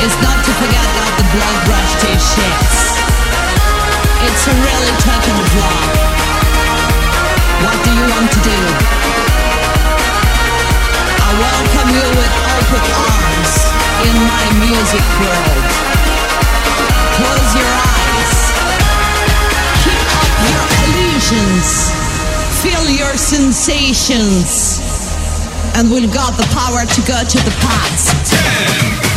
is not to forget about the blood rush to your shits. It's a really of love. What do you want to do? I welcome you with open arms in my music world. Close your eyes. Keep up your illusions. Feel your sensations. And we've got the power to go to the past. Ten,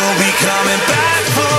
We'll be coming back for